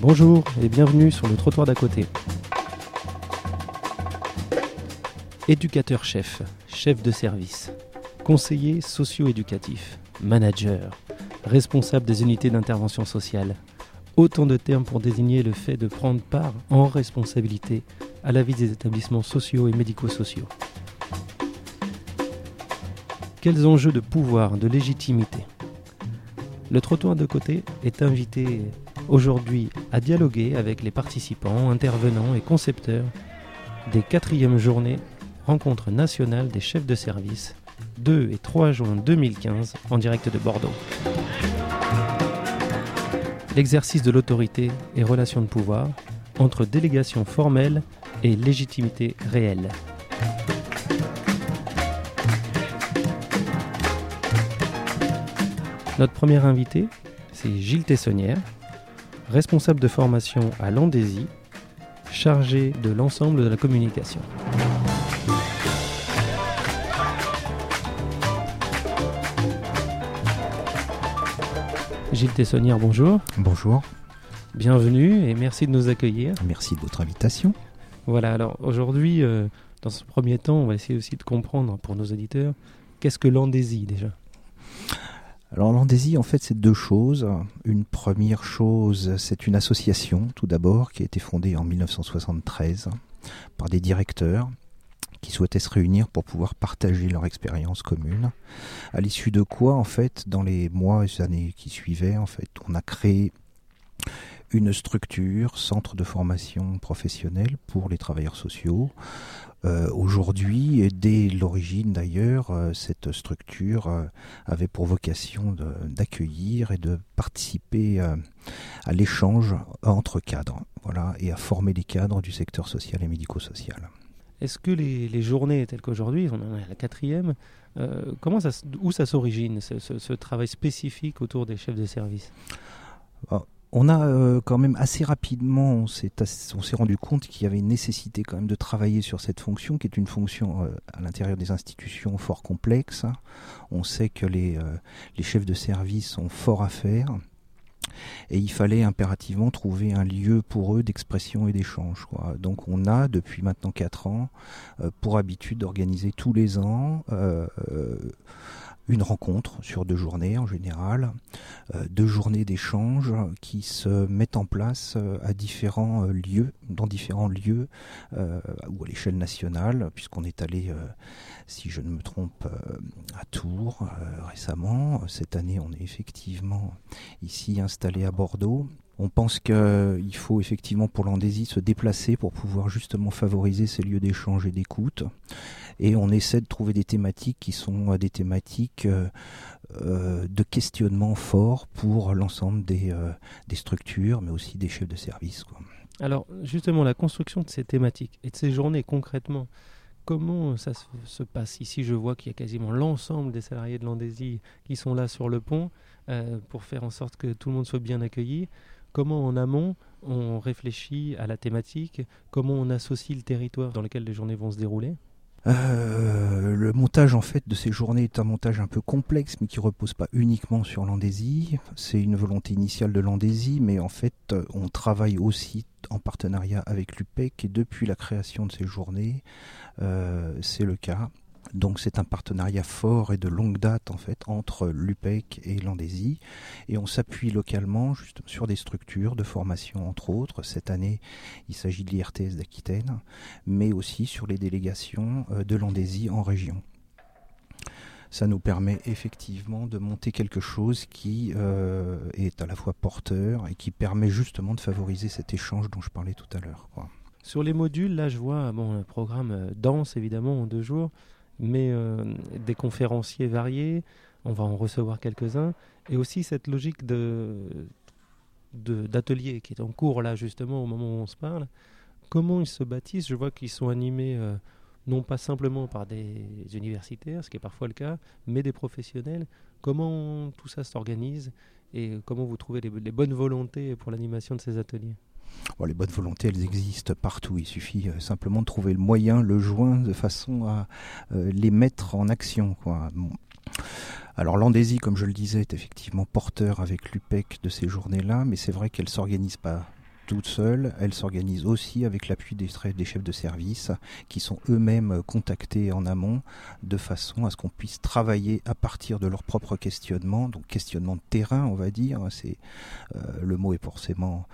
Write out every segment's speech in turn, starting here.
Bonjour et bienvenue sur le trottoir d'à côté. Éducateur-chef, chef de service, conseiller socio-éducatif, manager, responsable des unités d'intervention sociale. Autant de termes pour désigner le fait de prendre part en responsabilité à la vie des établissements sociaux et médico-sociaux. Quels enjeux de pouvoir, de légitimité? Le trottoir de côté est invité aujourd'hui à dialoguer avec les participants, intervenants et concepteurs des quatrièmes journées Rencontre nationale des chefs de service 2 et 3 juin 2015 en direct de Bordeaux. L'exercice de l'autorité et relations de pouvoir entre délégation formelle et légitimité réelle. Notre premier invité, c'est Gilles Tessonnière, responsable de formation à Landésie, chargé de l'ensemble de la communication. Gilles Tessonnière, bonjour. Bonjour. Bienvenue et merci de nous accueillir. Merci de votre invitation. Voilà, alors aujourd'hui, euh, dans ce premier temps, on va essayer aussi de comprendre pour nos auditeurs, qu'est-ce que l'Andésie déjà alors l'Andésie, en fait, c'est deux choses. Une première chose, c'est une association, tout d'abord, qui a été fondée en 1973 par des directeurs qui souhaitaient se réunir pour pouvoir partager leur expérience commune. À l'issue de quoi, en fait, dans les mois et années qui suivaient, en fait, on a créé une structure, centre de formation professionnelle pour les travailleurs sociaux. Euh, aujourd'hui, et dès l'origine d'ailleurs, euh, cette structure euh, avait pour vocation d'accueillir et de participer à l'échange entre cadres, voilà, et à former les cadres du secteur social et médico-social. Est-ce que les, journées telles qu'aujourd'hui, on en est à la quatrième, comment ça, où ça s'origine, ce, travail spécifique autour des chefs de service? Ah, on a euh, quand même assez rapidement, on s'est, rendu compte qu'il y avait une nécessité quand même de travailler sur cette fonction, qui est une fonction euh, à l'intérieur des institutions fort complexe. On sait que les, euh, les chefs de service ont fort à faire. Et il fallait impérativement trouver un lieu pour eux d'expression et d'échange. Donc on a depuis maintenant 4 ans pour habitude d'organiser tous les ans une rencontre sur deux journées en général, euh, deux journées d'échange qui se mettent en place euh, à différents euh, lieux, dans différents lieux ou à l'échelle nationale, puisqu'on est allé, si je ne me trompe, à Tours récemment. Cette année, on est effectivement ici installé à Bordeaux. On pense qu'il faut effectivement pour l'Andésie se déplacer pour pouvoir justement favoriser ces lieux d'échange et d'écoute et on essaie de trouver des thématiques qui sont euh, des thématiques euh, euh, de questionnement fort pour l'ensemble des, des, structures, mais aussi des chefs de service. Alors justement, la construction de ces thématiques et de ces journées concrètement, comment ça se, passe Ici, je vois qu'il y a quasiment l'ensemble des salariés de l'Andésie qui sont là sur le pont pour faire en sorte que tout le monde soit bien accueilli. Comment en amont on réfléchit à la thématique? Comment on associe le territoire dans lequel les journées vont se dérouler? Euh, le montage en fait de ces journées est un montage un peu complexe, mais qui repose pas uniquement sur l'Andésie. C'est une volonté initiale de l'Andésie, mais en fait, on travaille aussi en partenariat avec l'UPEC et depuis la création de ces journées, euh, c'est le cas. Donc c'est un partenariat fort et de longue date en fait entre l'UPEC et l'Andésie et on s'appuie localement juste sur des structures de formation entre autres. Cette année, il s'agit de l'IRTS d'Aquitaine, mais aussi sur les délégations euh, de l'Andésie en région ça nous permet effectivement de monter quelque chose qui euh, est à la fois porteur et qui permet justement de favoriser cet échange dont je parlais tout à l'heure. Sur les modules, là je vois bon, un programme euh, dense évidemment en deux jours, mais euh, des conférenciers variés, on va en recevoir quelques-uns, et aussi cette logique de d'atelier qui est en cours là justement au moment où on se parle. Comment ils se bâtissent? Je vois qu'ils sont animés euh, non pas simplement par des universitaires, ce qui est parfois le cas, mais des professionnels. Comment tout ça s'organise et comment vous trouvez les bonnes volontés pour l'animation de ces ateliers? Les bonnes volontés, elles existent partout. Il suffit euh, simplement de trouver le moyen, le joint, de façon à euh, les mettre en action. Alors l'Andésie, comme je le disais, est effectivement porteur avec l'UPEC de ces journées-là, mais c'est vrai qu'elle ne s'organise pas toute seule, elle s'organise aussi avec l'appui des, des, chefs de service qui sont eux-mêmes contactés en amont de façon à ce qu'on puisse travailler à partir de leur propre questionnement, donc questionnement de terrain on va dire, c'est euh, le mot est forcément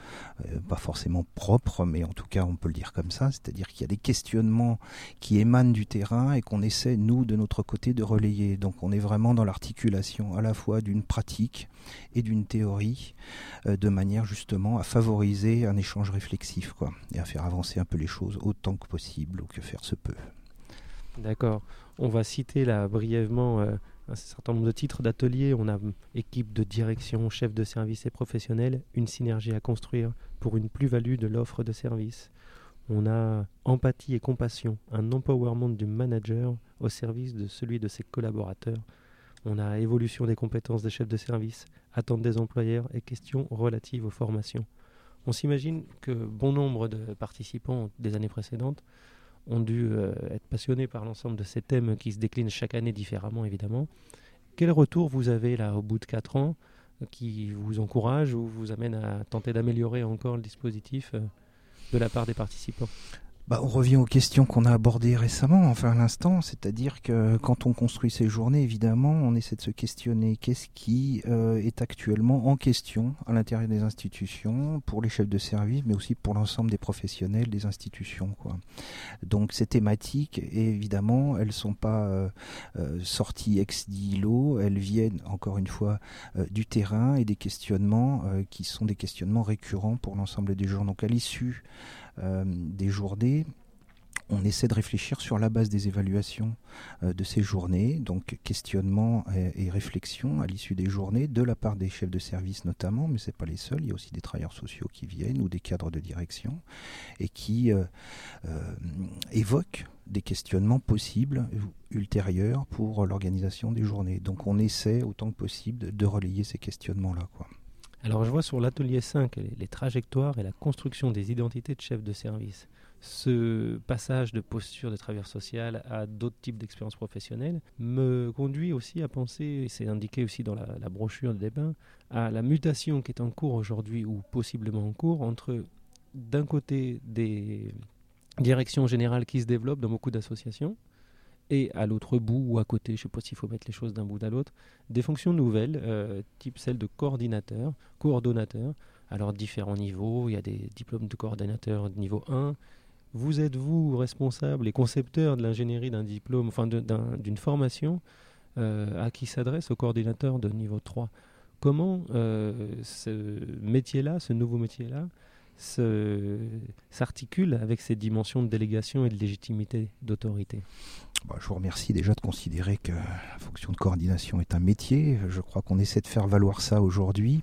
euh, pas forcément propre mais en tout cas on peut le dire comme ça, c'est-à-dire qu'il y a des questionnements qui émanent du terrain et qu'on essaie nous de notre côté de relayer. Donc on est vraiment dans l'articulation à la fois d'une pratique et d'une théorie euh, de manière justement à favoriser un échange réflexif quoi, et à faire avancer un peu les choses autant que possible ou que faire se peut. D'accord. On va citer là brièvement euh, un certain nombre de titres d'ateliers. On a équipe de direction, chef de service et professionnels, une synergie à construire pour une plus-value de l'offre de service. On a empathie et compassion, un empowerment du manager au service de celui de ses collaborateurs. On a évolution des compétences des chefs de service, attentes des employeurs et questions relatives aux formations. On s'imagine que bon nombre de participants des années précédentes ont dû euh, être passionnés par l'ensemble de ces thèmes qui se déclinent chaque année différemment, évidemment. Quel retour vous avez là au bout de 4 ans qui vous encourage ou vous amène à tenter d'améliorer encore le dispositif euh, de la part des participants? Bah, on revient aux questions qu'on a abordées récemment, enfin à l'instant, c'est-à-dire que quand on construit ces journées, évidemment, on essaie de se questionner qu'est-ce qui euh, est actuellement en question à l'intérieur des institutions, pour les chefs de service, mais aussi pour l'ensemble des professionnels des institutions. Donc ces thématiques, évidemment, elles sont pas euh, euh, sorties ex nihilo, elles viennent encore une fois du terrain et des questionnements qui sont des questionnements récurrents pour l'ensemble des jours. Donc à l'issue des journées, on essaie de réfléchir sur la base des évaluations euh, de ces journées, donc questionnement et, réflexion à l'issue des journées, de la part des chefs de service notamment, mais ce n'est pas les seuls, il y a aussi des travailleurs sociaux qui viennent ou des cadres de direction et qui euh, évoquent des questionnements possibles ultérieurs pour l'organisation des journées. Donc on essaie autant que possible de, relayer ces questionnements-là. Alors je vois sur l'atelier 5 les, trajectoires et la construction des identités de chefs de service. Ce passage de posture de travailleur social à d'autres types d'expériences professionnelles me conduit aussi à penser, et c'est indiqué aussi dans la, brochure de débat, à la mutation qui est en cours aujourd'hui ou possiblement en cours entre d'un côté des directions générales qui se développent dans beaucoup d'associations, et à l'autre bout ou à côté, je ne sais pas s'il faut mettre les choses d'un bout à l'autre, des fonctions nouvelles, euh, type celle de coordinateur, coordonnateur. Alors différents niveaux, il y a des diplômes de coordinateur de niveau 1. Vous êtes vous responsable et concepteur de l'ingénierie d'un diplôme, enfin d'une formation euh, à qui s'adresse au coordinateur de niveau 3. Comment euh, ce métier-là, ce nouveau métier-là, s'articule avec ces dimensions de délégation et de légitimité d'autorité? Je vous remercie déjà de considérer que la fonction de coordination est un métier. Je crois qu'on essaie de faire valoir ça aujourd'hui.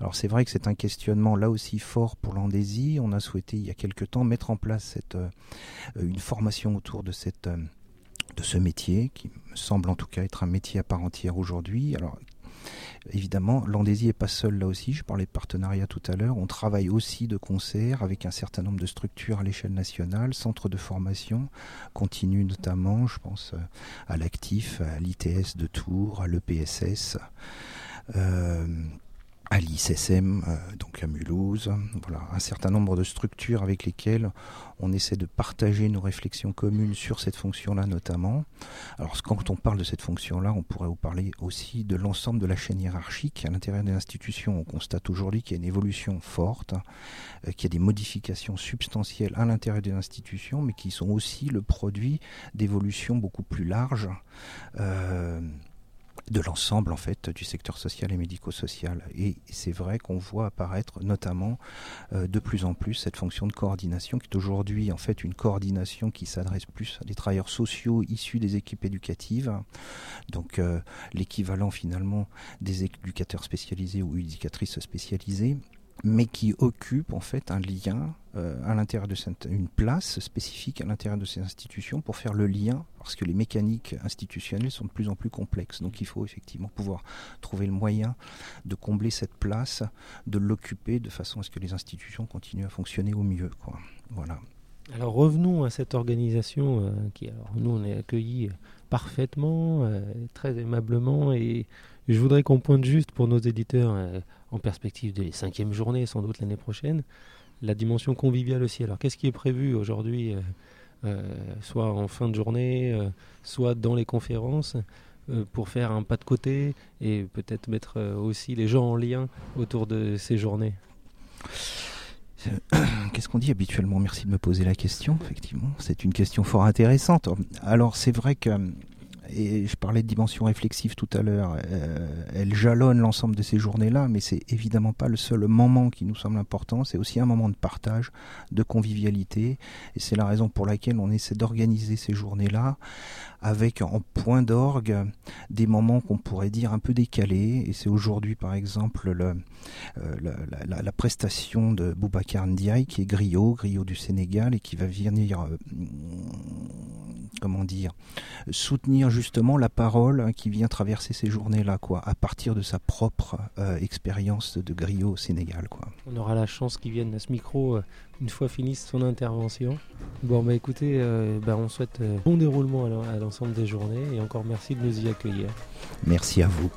Alors c'est vrai que c'est un questionnement là aussi fort pour l'Andésie. On a souhaité il y a quelque temps mettre en place euh, une formation autour euh, de ce métier, qui me semble en tout cas être un métier à part entière aujourd'hui. Évidemment, l'Andésie n'est pas seul là aussi. Je parlais de partenariat tout à l'heure. On travaille aussi de concert avec un certain nombre de structures à l'échelle nationale, centres de formation continue notamment. Je pense euh, à l'Actif, à l'ITS de Tours, à l'EPSS. À l'ISSM, euh, donc à Mulhouse, voilà, un certain nombre de structures avec lesquelles on essaie de partager nos réflexions communes sur cette fonction-là notamment. Alors quand on parle de cette fonction-là, on pourrait vous parler aussi de l'ensemble de la chaîne hiérarchique. À l'intérieur des institutions, on constate aujourd'hui qu'il y a une évolution forte, euh, qu'il y a des modifications substantielles à l'intérieur des institutions, mais qui sont aussi le produit d'évolutions beaucoup plus larges. Euh, de l'ensemble en fait du secteur social et médico-social. Et c'est vrai qu'on voit apparaître notamment euh, de plus en plus cette fonction de coordination qui est aujourd'hui en fait une coordination qui s'adresse plus à des travailleurs sociaux issus des équipes éducatives, donc euh, l'équivalent finalement des éducateurs spécialisés ou éducatrices spécialisées mais qui occupe en fait un lien euh, à l'intérieur de cette, une place spécifique à l'intérieur de ces institutions pour faire le lien parce que les mécaniques institutionnelles sont de plus en plus complexes. Donc il faut effectivement pouvoir trouver le moyen de combler cette place, de l'occuper de façon à ce que les institutions continuent à fonctionner au mieux. Quoi. Voilà. Alors revenons à cette organisation euh, qui, nous on est accueillis parfaitement, euh, très aimablement et je voudrais qu'on pointe juste pour nos éditeurs en perspective des cinquièmes journées, sans doute l'année prochaine, la dimension conviviale aussi. Alors qu'est-ce qui est prévu aujourd'hui, soit en fin de journée, soit dans les conférences pour faire un pas de côté et peut-être mettre aussi les gens en lien autour de ces journées? Qu'est-ce qu'on dit habituellement? Merci de me poser la question, effectivement. C'est une question fort intéressante. Alors c'est vrai que et je parlais de dimension réflexive tout à l'heure, euh, elle jalonne l'ensemble de ces journées-là, mais c'est évidemment pas le seul moment qui nous semble important, c'est aussi un moment de partage, de convivialité, et c'est la raison pour laquelle on essaie d'organiser ces journées-là avec en point d'orgue des moments qu'on pourrait dire un peu décalés, et c'est aujourd'hui par exemple le, euh, la, la, prestation de Boubacar Ndiaye qui est griot, griot du Sénégal, et qui va venir... Euh, comment dire, soutenir justement la parole hein, qui vient traverser ces journées-là, quoi, à partir de sa propre euh, expérience de griot au Sénégal, quoi. On aura la chance qu'il vienne à ce micro euh, une fois finisse son intervention. Bon, bah écoutez, euh, bah, on souhaite bon déroulement à l'ensemble des journées et encore merci de nous y accueillir. Merci à vous.